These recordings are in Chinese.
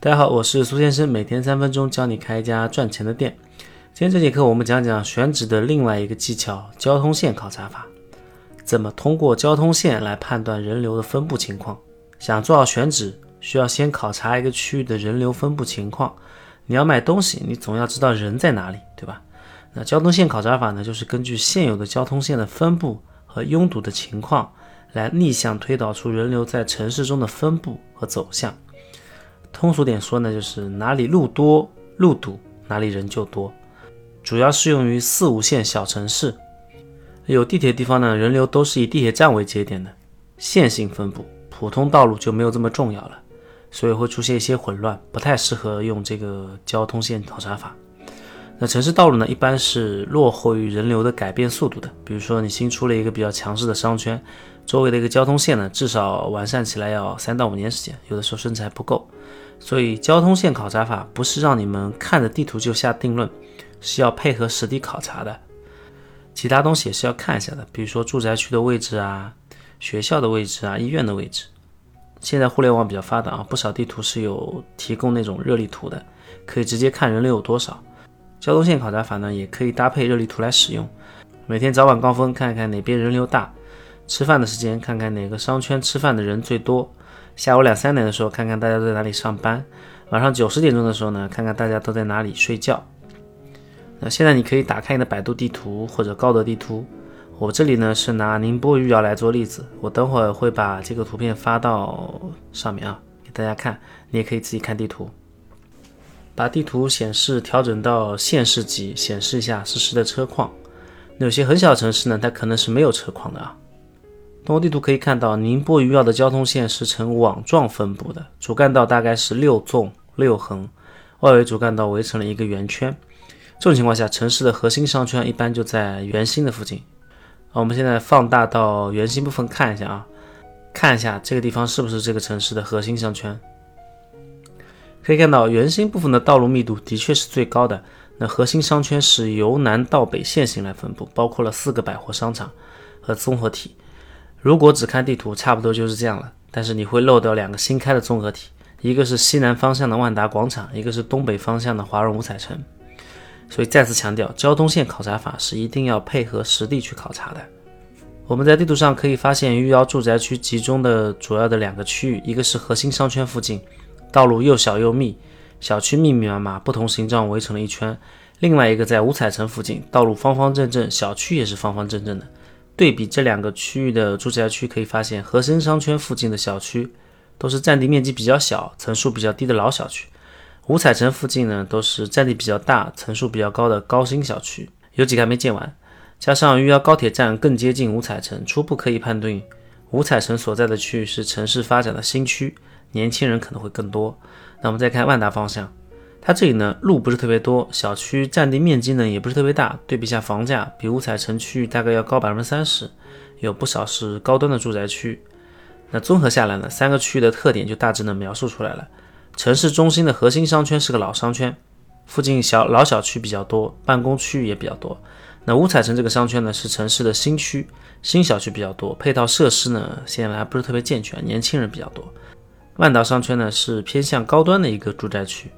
大家好，我是苏先生，每天三分钟教你开一家赚钱的店。今天这节课我们讲讲选址的另外一个技巧——交通线考察法。怎么通过交通线来判断人流的分布情况？想做好选址，需要先考察一个区域的人流分布情况。你要买东西，你总要知道人在哪里，对吧？那交通线考察法呢，就是根据现有的交通线的分布和拥堵的情况，来逆向推导出人流在城市中的分布和走向。通俗点说呢，就是哪里路多路堵，哪里人就多。主要适用于四五线小城市，有地铁地方呢，人流都是以地铁站为节点的，线性分布，普通道路就没有这么重要了，所以会出现一些混乱，不太适合用这个交通线考察法。那城市道路呢，一般是落后于人流的改变速度的。比如说，你新出了一个比较强势的商圈，周围的一个交通线呢，至少完善起来要三到五年时间，有的时候甚至还不够。所以，交通线考察法不是让你们看着地图就下定论，是要配合实地考察的。其他东西也是要看一下的，比如说住宅区的位置啊、学校的位置啊、医院的位置。现在互联网比较发达啊，不少地图是有提供那种热力图的，可以直接看人流有多少。交通线考察法呢，也可以搭配热力图来使用。每天早晚高峰看看哪边人流大，吃饭的时间看看哪个商圈吃饭的人最多。下午两三点的时候，看看大家都在哪里上班；晚上九十点钟的时候呢，看看大家都在哪里睡觉。那现在你可以打开你的百度地图或者高德地图。我这里呢是拿宁波余姚来做例子，我等会儿会把这个图片发到上面啊，给大家看。你也可以自己看地图，把地图显示调整到县市级，显示一下实时的车况。有些很小城市呢，它可能是没有车况的啊。通过地图可以看到，宁波余姚的交通线是呈网状分布的，主干道大概是六纵六横，外围主干道围成了一个圆圈。这种情况下，城市的核心商圈一般就在圆心的附近。我们现在放大到圆心部分看一下啊，看一下这个地方是不是这个城市的核心商圈。可以看到，圆心部分的道路密度的确是最高的。那核心商圈是由南到北线性来分布，包括了四个百货商场和综合体。如果只看地图，差不多就是这样了。但是你会漏掉两个新开的综合体，一个是西南方向的万达广场，一个是东北方向的华润五彩城。所以再次强调，交通线考察法是一定要配合实地去考察的。我们在地图上可以发现，余姚住宅区集中的主要的两个区域，一个是核心商圈附近，道路又小又密，小区密密麻麻，不同形状围成了一圈；另外一个在五彩城附近，道路方方正正，小区也是方方正正的。对比这两个区域的住宅区，可以发现核心商圈附近的小区都是占地面积比较小、层数比较低的老小区；五彩城附近呢，都是占地比较大、层数比较高的高新小区。有几个还没建完，加上余姚高铁站更接近五彩城，初步可以判断五彩城所在的区域是城市发展的新区，年轻人可能会更多。那我们再看万达方向。它这里呢，路不是特别多，小区占地面积呢也不是特别大，对比下房价，比五彩城区域大概要高百分之三十，有不少是高端的住宅区。那综合下来呢，三个区域的特点就大致能描述出来了。城市中心的核心商圈是个老商圈，附近小老小区比较多，办公区域也比较多。那五彩城这个商圈呢，是城市的新区，新小区比较多，配套设施呢现在还不是特别健全，年轻人比较多。万达商圈呢是偏向高端的一个住宅区。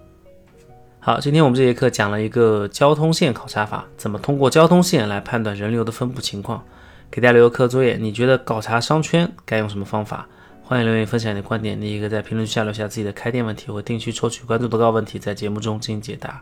好，今天我们这节课讲了一个交通线考察法，怎么通过交通线来判断人流的分布情况。给大家留个课作业，你觉得考察商圈该用什么方法？欢迎留言分享你的观点。你也可以在评论区下留下自己的开店问题，或定期抽取关注的高问题，在节目中进行解答。